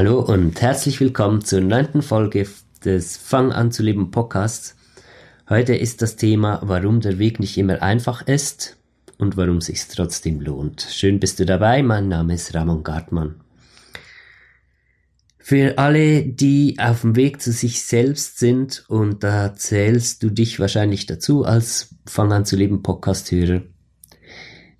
Hallo und herzlich willkommen zur neunten Folge des Fang an zu leben Podcasts. Heute ist das Thema, warum der Weg nicht immer einfach ist und warum es sich trotzdem lohnt. Schön bist du dabei. Mein Name ist Ramon Gartmann. Für alle, die auf dem Weg zu sich selbst sind, und da zählst du dich wahrscheinlich dazu als Fang an zu leben Podcast-Hörer.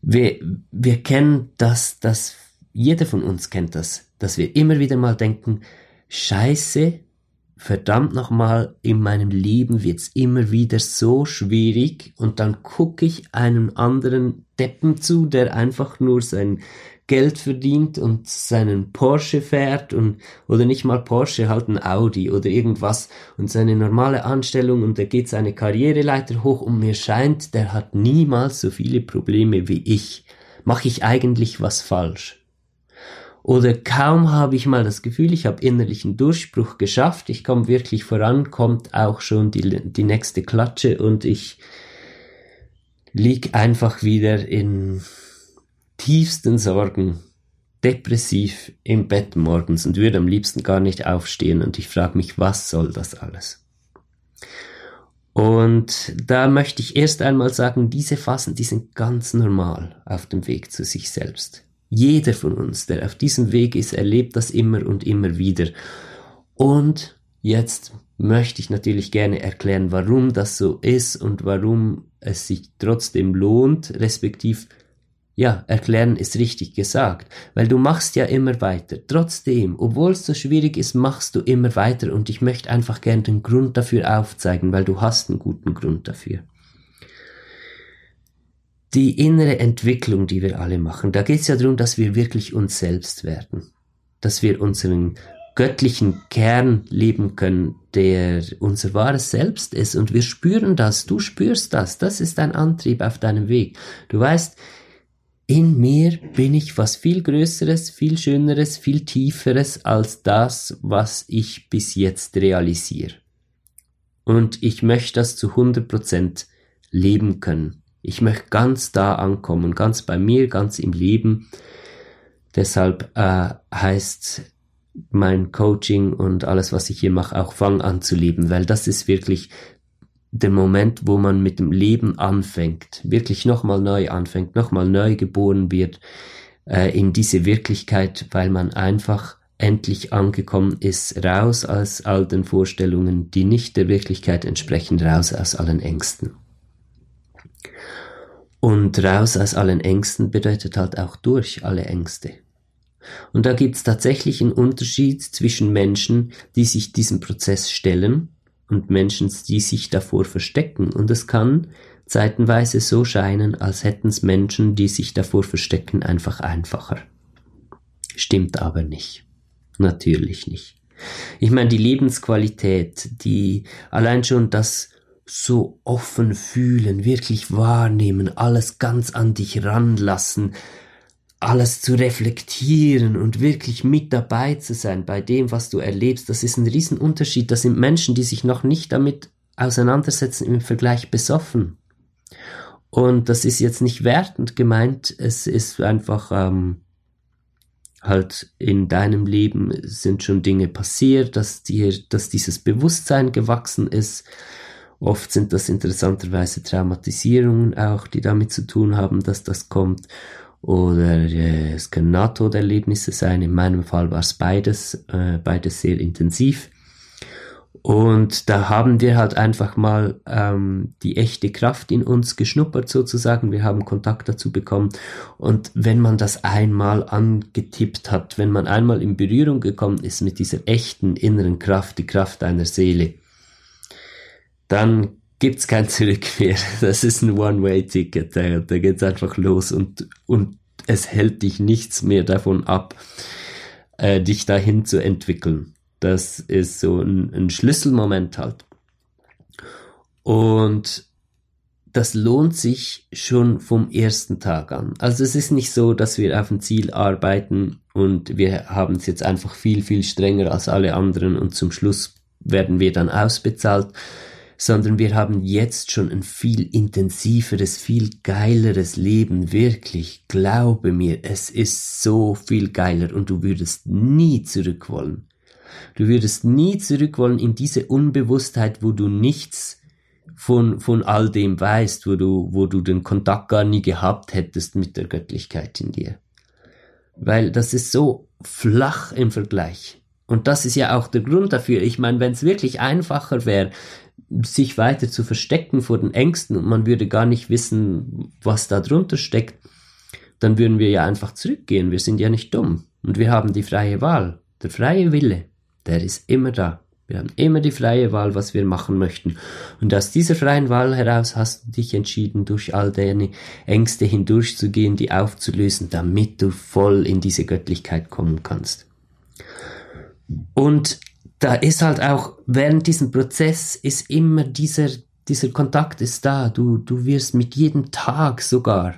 Wir, wir kennen das, das, jeder von uns kennt das, dass wir immer wieder mal denken, Scheiße, verdammt nochmal, in meinem Leben wird's immer wieder so schwierig und dann gucke ich einem anderen Deppen zu, der einfach nur sein Geld verdient und seinen Porsche fährt und oder nicht mal Porsche, halt ein Audi oder irgendwas und seine normale Anstellung und er geht seine Karriereleiter hoch und mir scheint, der hat niemals so viele Probleme wie ich. Mache ich eigentlich was falsch? Oder kaum habe ich mal das Gefühl, ich habe innerlichen Durchbruch geschafft, ich komme wirklich voran, kommt auch schon die, die nächste Klatsche und ich lieg einfach wieder in tiefsten Sorgen, depressiv im Bett morgens und würde am liebsten gar nicht aufstehen und ich frage mich, was soll das alles? Und da möchte ich erst einmal sagen, diese Phasen, die sind ganz normal auf dem Weg zu sich selbst. Jeder von uns, der auf diesem Weg ist, erlebt das immer und immer wieder. Und jetzt möchte ich natürlich gerne erklären, warum das so ist und warum es sich trotzdem lohnt, respektiv ja, erklären ist richtig gesagt, weil du machst ja immer weiter. Trotzdem, obwohl es so schwierig ist, machst du immer weiter und ich möchte einfach gerne den Grund dafür aufzeigen, weil du hast einen guten Grund dafür die innere Entwicklung, die wir alle machen, da geht es ja darum, dass wir wirklich uns selbst werden, dass wir unseren göttlichen Kern leben können, der unser wahres Selbst ist und wir spüren das, du spürst das, das ist dein Antrieb auf deinem Weg. Du weißt, in mir bin ich was viel Größeres, viel Schöneres, viel Tieferes als das, was ich bis jetzt realisiere. Und ich möchte das zu 100% leben können. Ich möchte ganz da ankommen, ganz bei mir, ganz im Leben. Deshalb äh, heißt mein Coaching und alles, was ich hier mache, auch fang an zu leben, weil das ist wirklich der Moment, wo man mit dem Leben anfängt, wirklich nochmal neu anfängt, nochmal neu geboren wird äh, in diese Wirklichkeit, weil man einfach endlich angekommen ist, raus aus all den Vorstellungen, die nicht der Wirklichkeit entsprechen, raus aus allen Ängsten. Und raus aus allen Ängsten bedeutet halt auch durch alle Ängste. Und da gibt es tatsächlich einen Unterschied zwischen Menschen, die sich diesem Prozess stellen und Menschen, die sich davor verstecken. Und es kann zeitenweise so scheinen, als hätten es Menschen, die sich davor verstecken, einfach einfacher. Stimmt aber nicht. Natürlich nicht. Ich meine, die Lebensqualität, die allein schon das so offen fühlen, wirklich wahrnehmen, alles ganz an dich ranlassen, alles zu reflektieren und wirklich mit dabei zu sein bei dem, was du erlebst, das ist ein Riesenunterschied. Das sind Menschen, die sich noch nicht damit auseinandersetzen im Vergleich besoffen. Und das ist jetzt nicht wertend gemeint, es ist einfach ähm, halt in deinem Leben sind schon Dinge passiert, dass dir, dass dieses Bewusstsein gewachsen ist, Oft sind das interessanterweise Traumatisierungen auch, die damit zu tun haben, dass das kommt. Oder äh, es können Nahtoderlebnisse sein. In meinem Fall war es beides, äh, beides sehr intensiv. Und da haben wir halt einfach mal ähm, die echte Kraft in uns geschnuppert sozusagen. Wir haben Kontakt dazu bekommen. Und wenn man das einmal angetippt hat, wenn man einmal in Berührung gekommen ist mit dieser echten inneren Kraft, die Kraft deiner Seele, dann gibt's kein Zurück mehr. Das ist ein One-Way-Ticket. Da, da geht's einfach los und, und es hält dich nichts mehr davon ab, äh, dich dahin zu entwickeln. Das ist so ein, ein Schlüsselmoment halt. Und das lohnt sich schon vom ersten Tag an. Also es ist nicht so, dass wir auf ein Ziel arbeiten und wir haben es jetzt einfach viel, viel strenger als alle anderen und zum Schluss werden wir dann ausbezahlt, sondern wir haben jetzt schon ein viel intensiveres, viel geileres Leben, wirklich. Glaube mir, es ist so viel geiler und du würdest nie zurück wollen. Du würdest nie zurück wollen in diese Unbewusstheit, wo du nichts von, von all dem weißt, wo du, wo du den Kontakt gar nie gehabt hättest mit der Göttlichkeit in dir. Weil das ist so flach im Vergleich. Und das ist ja auch der Grund dafür. Ich meine, wenn es wirklich einfacher wäre, sich weiter zu verstecken vor den Ängsten und man würde gar nicht wissen, was da drunter steckt, dann würden wir ja einfach zurückgehen. Wir sind ja nicht dumm. Und wir haben die freie Wahl. Der freie Wille, der ist immer da. Wir haben immer die freie Wahl, was wir machen möchten. Und aus dieser freien Wahl heraus hast du dich entschieden, durch all deine Ängste hindurchzugehen, die aufzulösen, damit du voll in diese Göttlichkeit kommen kannst. Und da ist halt auch, während diesem Prozess ist immer dieser, dieser Kontakt ist da. Du, du wirst mit jedem Tag sogar,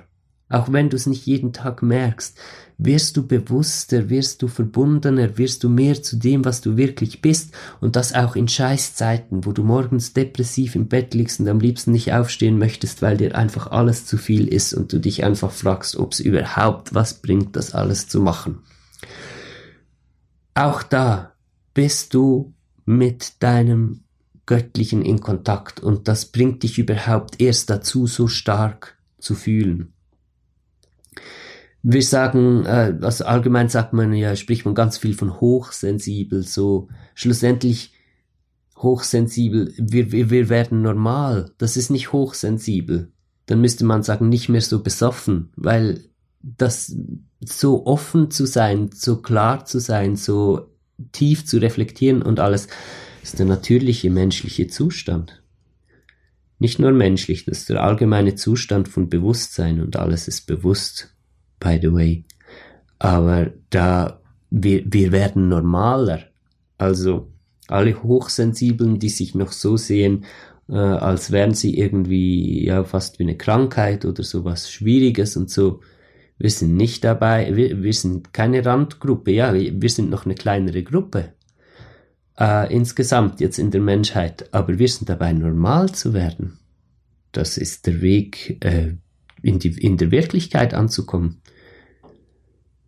auch wenn du es nicht jeden Tag merkst, wirst du bewusster, wirst du verbundener, wirst du mehr zu dem, was du wirklich bist und das auch in Scheißzeiten, wo du morgens depressiv im Bett liegst und am liebsten nicht aufstehen möchtest, weil dir einfach alles zu viel ist und du dich einfach fragst, ob es überhaupt was bringt, das alles zu machen. Auch da bist du mit deinem Göttlichen in Kontakt und das bringt dich überhaupt erst dazu, so stark zu fühlen. Wir sagen, äh, also allgemein sagt man ja, spricht man ganz viel von hochsensibel, so schlussendlich hochsensibel, wir, wir, wir werden normal, das ist nicht hochsensibel. Dann müsste man sagen, nicht mehr so besoffen, weil das so offen zu sein, so klar zu sein, so tief zu reflektieren und alles, ist der natürliche menschliche Zustand. Nicht nur menschlich, das ist der allgemeine Zustand von Bewusstsein und alles ist bewusst, by the way. Aber da, wir, wir werden normaler. Also, alle Hochsensiblen, die sich noch so sehen, äh, als wären sie irgendwie, ja, fast wie eine Krankheit oder sowas Schwieriges und so, wir sind nicht dabei, wir, wir sind keine Randgruppe, ja, wir sind noch eine kleinere Gruppe äh, insgesamt jetzt in der Menschheit, aber wir sind dabei, normal zu werden. Das ist der Weg, äh, in, die, in der Wirklichkeit anzukommen.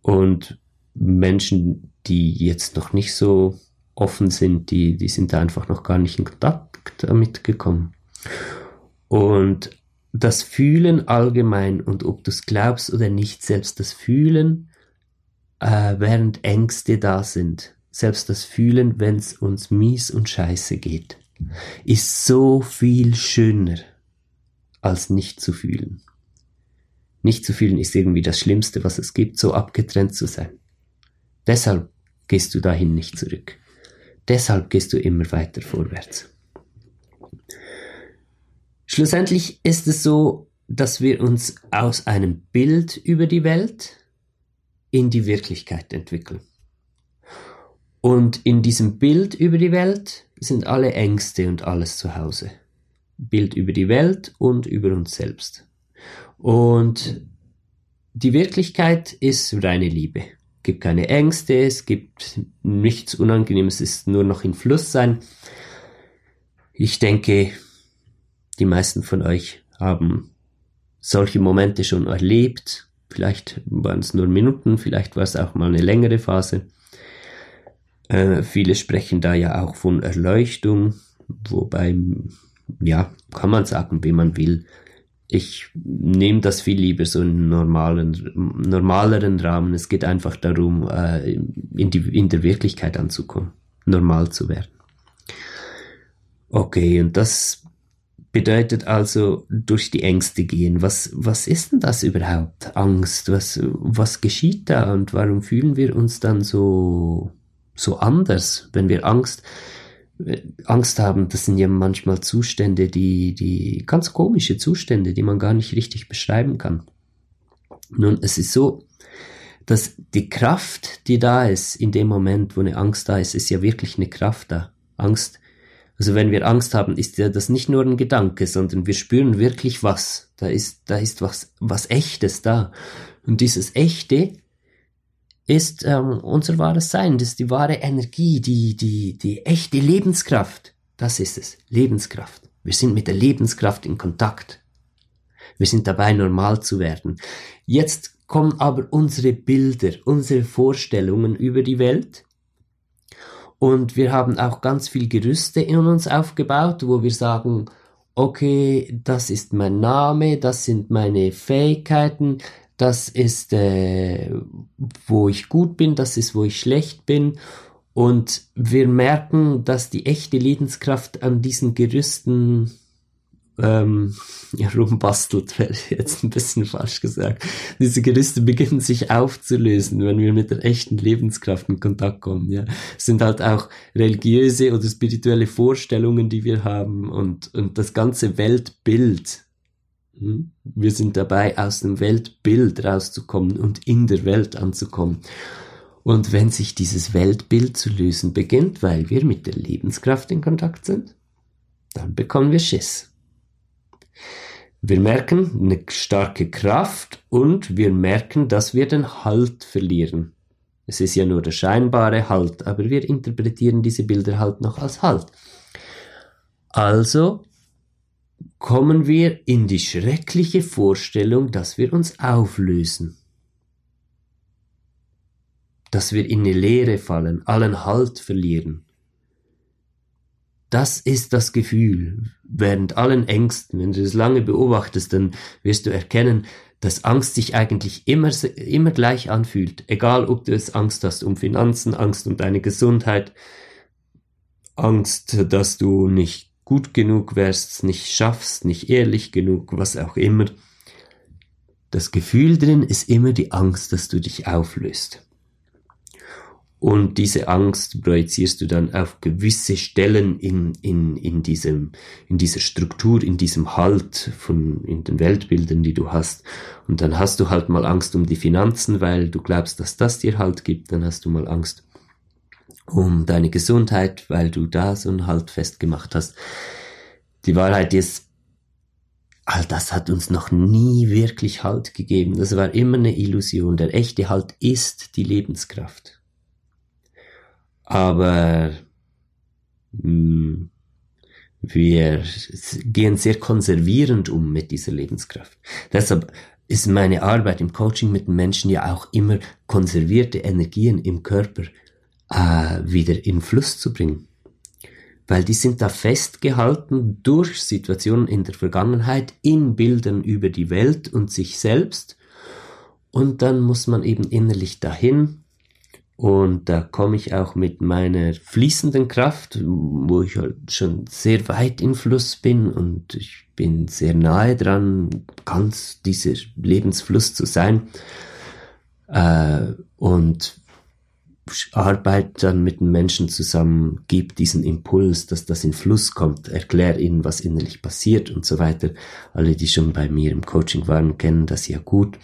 Und Menschen, die jetzt noch nicht so offen sind, die, die sind da einfach noch gar nicht in Kontakt damit gekommen. Und das Fühlen allgemein und ob du es glaubst oder nicht, selbst das Fühlen, äh, während Ängste da sind, selbst das Fühlen, wenn es uns mies und scheiße geht, ist so viel schöner als nicht zu fühlen. Nicht zu fühlen ist irgendwie das Schlimmste, was es gibt, so abgetrennt zu sein. Deshalb gehst du dahin nicht zurück. Deshalb gehst du immer weiter vorwärts. Schlussendlich ist es so, dass wir uns aus einem Bild über die Welt in die Wirklichkeit entwickeln. Und in diesem Bild über die Welt sind alle Ängste und alles zu Hause. Bild über die Welt und über uns selbst. Und die Wirklichkeit ist reine Liebe. Es gibt keine Ängste, es gibt nichts Unangenehmes, es ist nur noch in Fluss sein. Ich denke, die meisten von euch haben solche Momente schon erlebt. Vielleicht waren es nur Minuten, vielleicht war es auch mal eine längere Phase. Äh, viele sprechen da ja auch von Erleuchtung, wobei, ja, kann man sagen, wie man will. Ich nehme das viel lieber so in normalen, normaleren Rahmen. Es geht einfach darum, äh, in, die, in der Wirklichkeit anzukommen, normal zu werden. Okay, und das bedeutet also durch die Ängste gehen. Was, was ist denn das überhaupt? Angst? Was, was geschieht da und warum fühlen wir uns dann so, so anders, wenn wir Angst, Angst haben? Das sind ja manchmal Zustände, die, die ganz komische Zustände, die man gar nicht richtig beschreiben kann. Nun, es ist so, dass die Kraft, die da ist in dem Moment, wo eine Angst da ist, ist ja wirklich eine Kraft da. Angst also wenn wir Angst haben, ist ja das nicht nur ein Gedanke, sondern wir spüren wirklich was. Da ist, da ist was, was echtes da. Und dieses echte ist ähm, unser wahres Sein. Das ist die wahre Energie, die, die, die echte Lebenskraft. Das ist es. Lebenskraft. Wir sind mit der Lebenskraft in Kontakt. Wir sind dabei, normal zu werden. Jetzt kommen aber unsere Bilder, unsere Vorstellungen über die Welt. Und wir haben auch ganz viel Gerüste in uns aufgebaut, wo wir sagen, okay, das ist mein Name, das sind meine Fähigkeiten, das ist, äh, wo ich gut bin, das ist, wo ich schlecht bin. Und wir merken, dass die echte Lebenskraft an diesen Gerüsten ähm, rumbastelt, wäre jetzt ein bisschen falsch gesagt. Diese Gerüste beginnen sich aufzulösen, wenn wir mit der echten Lebenskraft in Kontakt kommen. Ja, es sind halt auch religiöse oder spirituelle Vorstellungen, die wir haben und und das ganze Weltbild. Hm? Wir sind dabei, aus dem Weltbild rauszukommen und in der Welt anzukommen. Und wenn sich dieses Weltbild zu lösen beginnt, weil wir mit der Lebenskraft in Kontakt sind, dann bekommen wir Schiss. Wir merken eine starke Kraft und wir merken, dass wir den Halt verlieren. Es ist ja nur der scheinbare Halt, aber wir interpretieren diese Bilder halt noch als Halt. Also kommen wir in die schreckliche Vorstellung, dass wir uns auflösen. Dass wir in eine Leere fallen, allen Halt verlieren. Das ist das Gefühl. Während allen Ängsten, wenn du das lange beobachtest, dann wirst du erkennen, dass Angst sich eigentlich immer, immer gleich anfühlt. Egal, ob du es Angst hast um Finanzen, Angst um deine Gesundheit, Angst, dass du nicht gut genug wärst, nicht schaffst, nicht ehrlich genug, was auch immer. Das Gefühl drin ist immer die Angst, dass du dich auflöst. Und diese Angst projizierst du dann auf gewisse Stellen in, in, in, diesem, in dieser Struktur, in diesem Halt von, in den Weltbildern, die du hast. Und dann hast du halt mal Angst um die Finanzen, weil du glaubst, dass das dir Halt gibt. Dann hast du mal Angst um deine Gesundheit, weil du da so einen Halt festgemacht hast. Die Wahrheit ist, all das hat uns noch nie wirklich Halt gegeben. Das war immer eine Illusion. Der echte Halt ist die Lebenskraft aber mh, hm, wir gehen sehr konservierend um mit dieser Lebenskraft. Deshalb ist meine Arbeit im Coaching mit den Menschen ja auch immer konservierte Energien im Körper äh, wieder in Fluss zu bringen. Weil die sind da festgehalten durch Situationen in der Vergangenheit, in Bildern über die Welt und sich selbst. Und dann muss man eben innerlich dahin und da komme ich auch mit meiner fließenden Kraft, wo ich halt schon sehr weit im Fluss bin und ich bin sehr nahe dran, ganz dieser Lebensfluss zu sein. Äh, und Arbeit dann mit den Menschen zusammen, gibt diesen Impuls, dass das in Fluss kommt, erklär ihnen, was innerlich passiert und so weiter. Alle, die schon bei mir im Coaching waren, kennen das ja gut.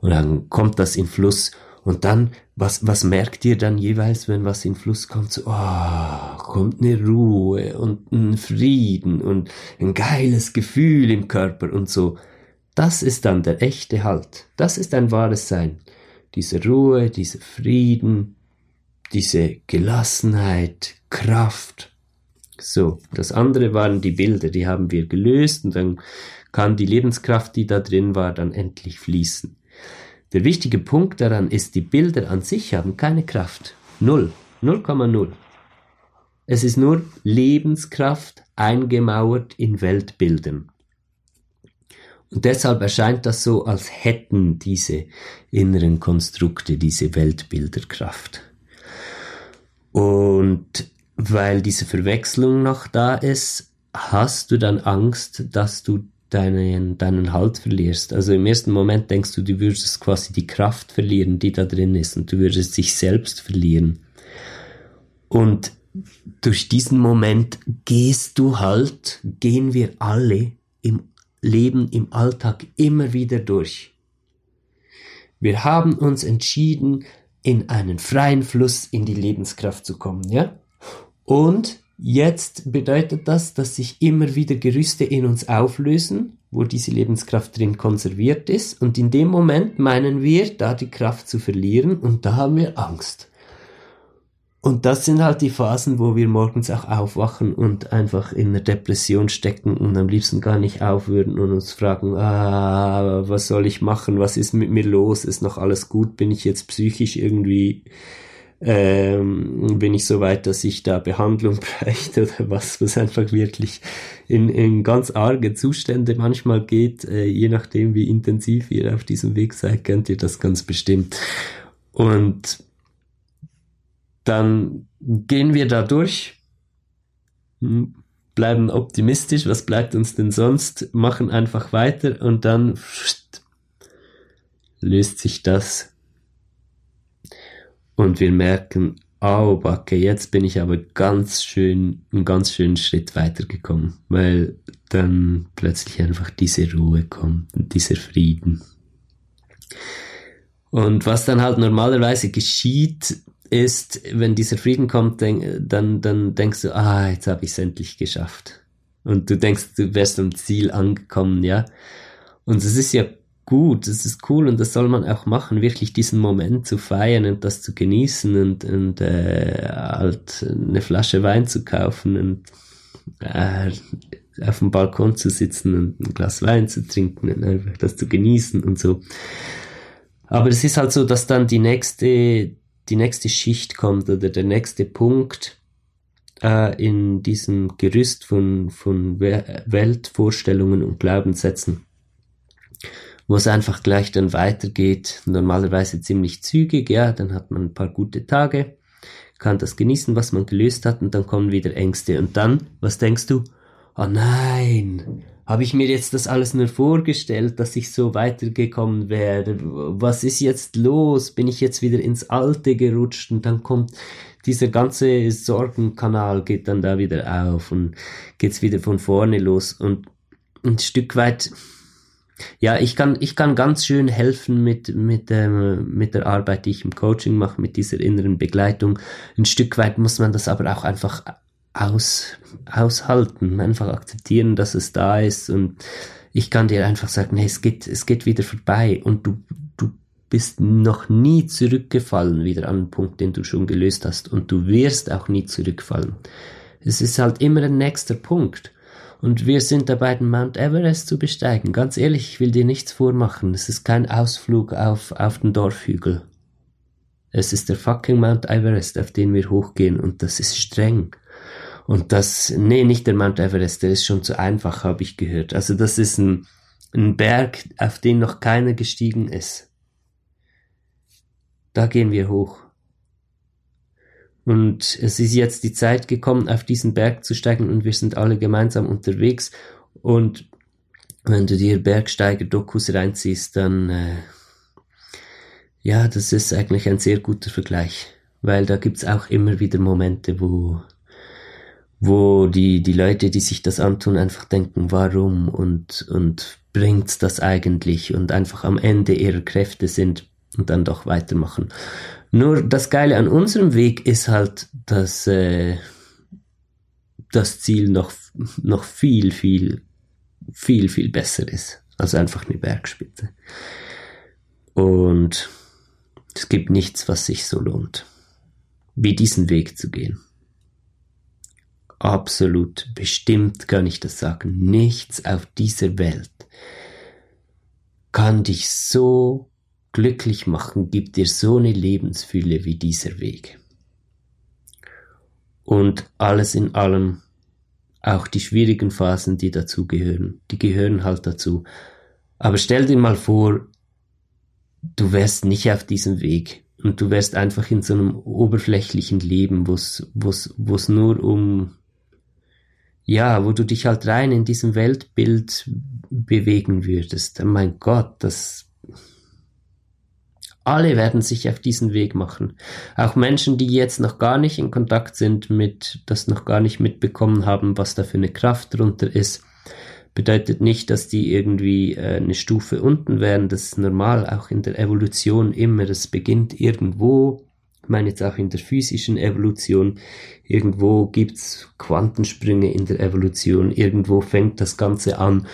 Und dann kommt das in Fluss und dann, was, was merkt ihr dann jeweils, wenn was in Fluss kommt? So, oh, kommt eine Ruhe und ein Frieden und ein geiles Gefühl im Körper und so. Das ist dann der echte Halt. Das ist ein wahres Sein. Diese Ruhe, dieser Frieden, diese Gelassenheit, Kraft. So, das andere waren die Bilder, die haben wir gelöst und dann kann die Lebenskraft, die da drin war, dann endlich fließen. Der wichtige Punkt daran ist, die Bilder an sich haben keine Kraft. Null. 0,0. Es ist nur Lebenskraft eingemauert in Weltbildern. Und deshalb erscheint das so, als hätten diese inneren Konstrukte diese Weltbilderkraft. Und weil diese Verwechslung noch da ist, hast du dann Angst, dass du deinen, deinen Halt verlierst. Also im ersten Moment denkst du, du würdest quasi die Kraft verlieren, die da drin ist und du würdest dich selbst verlieren. Und durch diesen Moment gehst du halt, gehen wir alle im Leben, im Alltag immer wieder durch. Wir haben uns entschieden, in einen freien Fluss in die Lebenskraft zu kommen, ja? Und Jetzt bedeutet das, dass sich immer wieder Gerüste in uns auflösen, wo diese Lebenskraft drin konserviert ist. Und in dem Moment meinen wir, da die Kraft zu verlieren und da haben wir Angst. und das sind halt die Phasen, wo wir morgens auch aufwachen und einfach in einer Depression stecken und am liebsten gar nicht aufwürden und uns fragen, ah, was soll ich machen? Was ist mit mir los? Ist noch alles gut? Bin ich jetzt psychisch irgendwie, ähm, bin ich so weit, dass ich da Behandlung bräuchte oder was, was einfach wirklich in, in ganz arge Zustände manchmal geht, äh, je nachdem wie intensiv ihr auf diesem Weg seid, kennt ihr das ganz bestimmt. Und dann gehen wir da durch, hm, bleiben optimistisch, was bleibt uns denn sonst, machen einfach weiter und dann löst sich das und wir merken, oh Backe, jetzt bin ich aber ganz schön, einen ganz schönen Schritt weitergekommen, weil dann plötzlich einfach diese Ruhe kommt und dieser Frieden. Und was dann halt normalerweise geschieht, ist, wenn dieser Frieden kommt, denk, dann, dann denkst du, ah, jetzt habe ich es endlich geschafft. Und du denkst, du wärst am Ziel angekommen, ja. Und es ist ja gut, es ist cool und das soll man auch machen, wirklich diesen Moment zu feiern und das zu genießen und, und äh, halt eine Flasche Wein zu kaufen und äh, auf dem Balkon zu sitzen und ein Glas Wein zu trinken und einfach das zu genießen und so. Aber es ist halt so, dass dann die nächste, die nächste Schicht kommt oder der nächste Punkt äh, in diesem Gerüst von, von Weltvorstellungen und Glaubenssätzen, wo es einfach gleich dann weitergeht, normalerweise ziemlich zügig, ja, dann hat man ein paar gute Tage, kann das genießen, was man gelöst hat und dann kommen wieder Ängste und dann, was denkst du? Oh nein, habe ich mir jetzt das alles nur vorgestellt, dass ich so weitergekommen wäre? Was ist jetzt los? Bin ich jetzt wieder ins Alte gerutscht? Und dann kommt dieser ganze Sorgenkanal geht dann da wieder auf und geht's wieder von vorne los und ein Stück weit ja, ich kann, ich kann ganz schön helfen mit, mit, ähm, mit der Arbeit, die ich im Coaching mache, mit dieser inneren Begleitung. Ein Stück weit muss man das aber auch einfach aus, aushalten, einfach akzeptieren, dass es da ist und ich kann dir einfach sagen, hey, es geht, es geht wieder vorbei und du, du bist noch nie zurückgefallen wieder an den Punkt, den du schon gelöst hast und du wirst auch nie zurückfallen. Es ist halt immer ein nächster Punkt. Und wir sind dabei, den Mount Everest zu besteigen. Ganz ehrlich, ich will dir nichts vormachen. Es ist kein Ausflug auf, auf den Dorfhügel. Es ist der fucking Mount Everest, auf den wir hochgehen und das ist streng. Und das, nee, nicht der Mount Everest, der ist schon zu einfach, habe ich gehört. Also das ist ein, ein Berg, auf den noch keiner gestiegen ist. Da gehen wir hoch. Und es ist jetzt die Zeit gekommen, auf diesen Berg zu steigen und wir sind alle gemeinsam unterwegs. Und wenn du dir Bergsteiger-Dokus reinziehst, dann, äh, ja, das ist eigentlich ein sehr guter Vergleich. Weil da gibt's auch immer wieder Momente, wo wo die, die Leute, die sich das antun, einfach denken, warum und, und bringt's das eigentlich und einfach am Ende ihrer Kräfte sind und dann doch weitermachen. Nur das Geile an unserem Weg ist halt, dass äh, das Ziel noch, noch viel, viel, viel, viel besser ist. als einfach eine Bergspitze. Und es gibt nichts, was sich so lohnt, wie diesen Weg zu gehen absolut bestimmt kann ich das sagen. Nichts auf dieser Welt kann dich so glücklich machen, gibt dir so eine Lebensfülle wie dieser Weg. Und alles in allem, auch die schwierigen Phasen, die dazugehören, die gehören halt dazu. Aber stell dir mal vor, du wärst nicht auf diesem Weg und du wärst einfach in so einem oberflächlichen Leben, wo es nur um ja, wo du dich halt rein in diesem Weltbild bewegen würdest. Mein Gott, das alle werden sich auf diesen Weg machen. Auch Menschen, die jetzt noch gar nicht in Kontakt sind mit, das noch gar nicht mitbekommen haben, was da für eine Kraft drunter ist, bedeutet nicht, dass die irgendwie äh, eine Stufe unten wären. Das ist normal, auch in der Evolution immer. Es beginnt irgendwo meine jetzt auch in der physischen Evolution, irgendwo gibt's Quantensprünge in der Evolution, irgendwo fängt das Ganze an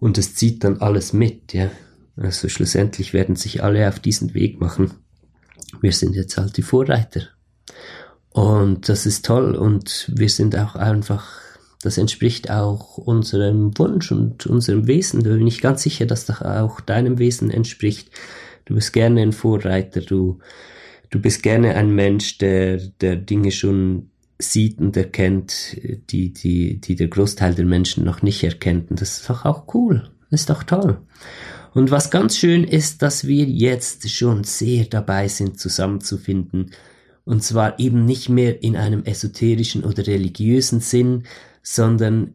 und es zieht dann alles mit, ja. Also schlussendlich werden sich alle auf diesen Weg machen. Wir sind jetzt halt die Vorreiter. Und das ist toll und wir sind auch einfach, das entspricht auch unserem Wunsch und unserem Wesen. Da bin ich ganz sicher, dass das auch deinem Wesen entspricht. Du bist gerne ein Vorreiter, du, du bist gerne ein Mensch, der, der Dinge schon sieht und erkennt, die, die, die der Großteil der Menschen noch nicht erkennt. Und das ist doch auch cool. Das ist doch toll. Und was ganz schön ist, dass wir jetzt schon sehr dabei sind, zusammenzufinden. Und zwar eben nicht mehr in einem esoterischen oder religiösen Sinn, sondern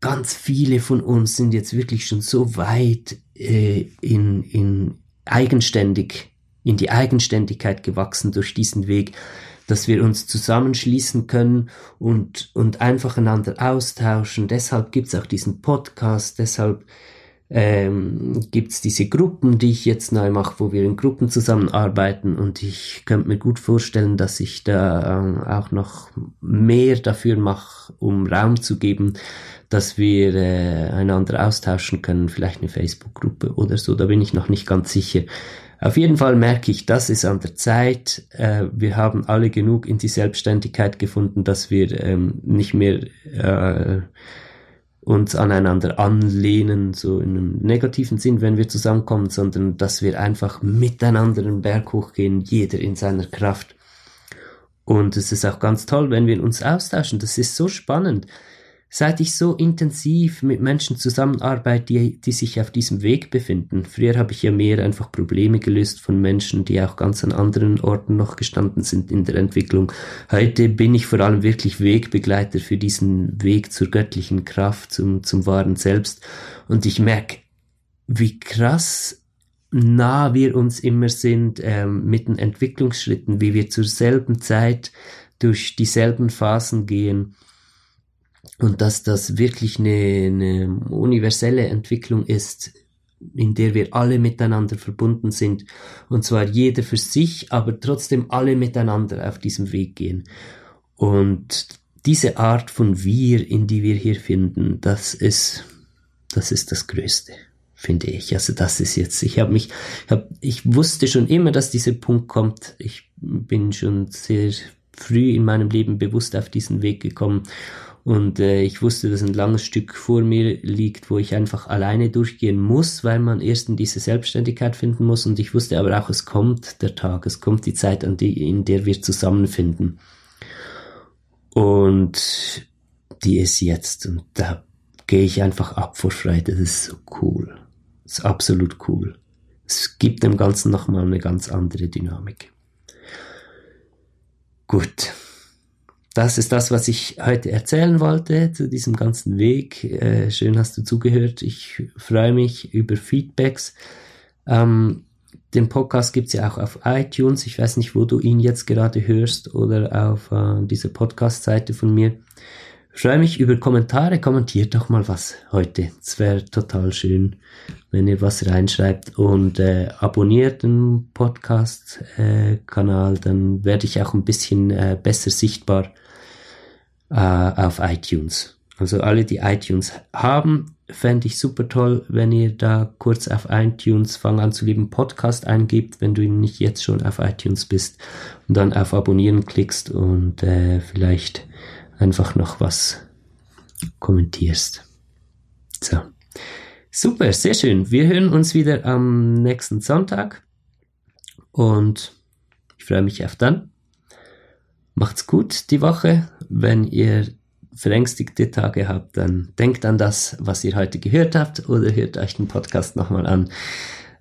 ganz viele von uns sind jetzt wirklich schon so weit äh, in, in eigenständig, in die Eigenständigkeit gewachsen durch diesen Weg, dass wir uns zusammenschließen können und, und einfach einander austauschen. Deshalb gibt's auch diesen Podcast, deshalb ähm, gibt diese Gruppen, die ich jetzt neu mache, wo wir in Gruppen zusammenarbeiten und ich könnte mir gut vorstellen, dass ich da äh, auch noch mehr dafür mache, um Raum zu geben, dass wir äh, einander austauschen können, vielleicht eine Facebook-Gruppe oder so, da bin ich noch nicht ganz sicher. Auf jeden Fall merke ich, das ist an der Zeit. Äh, wir haben alle genug in die Selbstständigkeit gefunden, dass wir ähm, nicht mehr äh, uns aneinander anlehnen, so in einem negativen Sinn, wenn wir zusammenkommen, sondern dass wir einfach miteinander den Berg hochgehen, jeder in seiner Kraft. Und es ist auch ganz toll, wenn wir uns austauschen. Das ist so spannend seit ich so intensiv mit Menschen zusammenarbeite, die, die sich auf diesem Weg befinden. Früher habe ich ja mehr einfach Probleme gelöst von Menschen, die auch ganz an anderen Orten noch gestanden sind in der Entwicklung. Heute bin ich vor allem wirklich Wegbegleiter für diesen Weg zur göttlichen Kraft, zum, zum wahren Selbst. Und ich merke, wie krass nah wir uns immer sind ähm, mit den Entwicklungsschritten, wie wir zur selben Zeit durch dieselben Phasen gehen und dass das wirklich eine, eine universelle Entwicklung ist, in der wir alle miteinander verbunden sind. Und zwar jeder für sich, aber trotzdem alle miteinander auf diesem Weg gehen. Und diese Art von Wir, in die wir hier finden, das ist, das ist das Größte, finde ich. Also das ist jetzt, ich habe mich, hab, ich wusste schon immer, dass dieser Punkt kommt. Ich bin schon sehr früh in meinem Leben bewusst auf diesen Weg gekommen und äh, ich wusste, dass ein langes Stück vor mir liegt, wo ich einfach alleine durchgehen muss, weil man erst in diese Selbstständigkeit finden muss. Und ich wusste aber auch, es kommt der Tag, es kommt die Zeit, an die, in der wir zusammenfinden. Und die ist jetzt. Und da gehe ich einfach ab vor Freude. Das ist so cool. Das ist absolut cool. Es gibt dem Ganzen nochmal eine ganz andere Dynamik. Gut das ist das, was ich heute erzählen wollte zu diesem ganzen Weg. Äh, schön hast du zugehört. Ich freue mich über Feedbacks. Ähm, den Podcast gibt's ja auch auf iTunes. Ich weiß nicht, wo du ihn jetzt gerade hörst oder auf äh, dieser Podcast-Seite von mir. Freue mich über Kommentare. Kommentiert doch mal was heute. Es wäre total schön, wenn ihr was reinschreibt und äh, abonniert den Podcast-Kanal. Dann werde ich auch ein bisschen äh, besser sichtbar äh, auf iTunes. Also alle, die iTunes haben, fände ich super toll, wenn ihr da kurz auf iTunes Fang an zu lieben Podcast eingibt, wenn du nicht jetzt schon auf iTunes bist und dann auf Abonnieren klickst und äh, vielleicht einfach noch was kommentierst. So. Super, sehr schön. Wir hören uns wieder am nächsten Sonntag und ich freue mich auf dann. Macht's gut die Woche. Wenn ihr verängstigte Tage habt, dann denkt an das, was ihr heute gehört habt oder hört euch den Podcast nochmal an.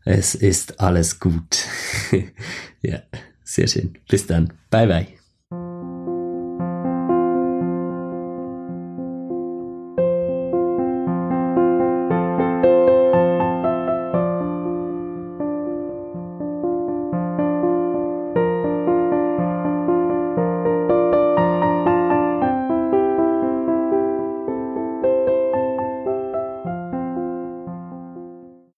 Es ist alles gut. ja, sehr schön. Bis dann. Bye bye.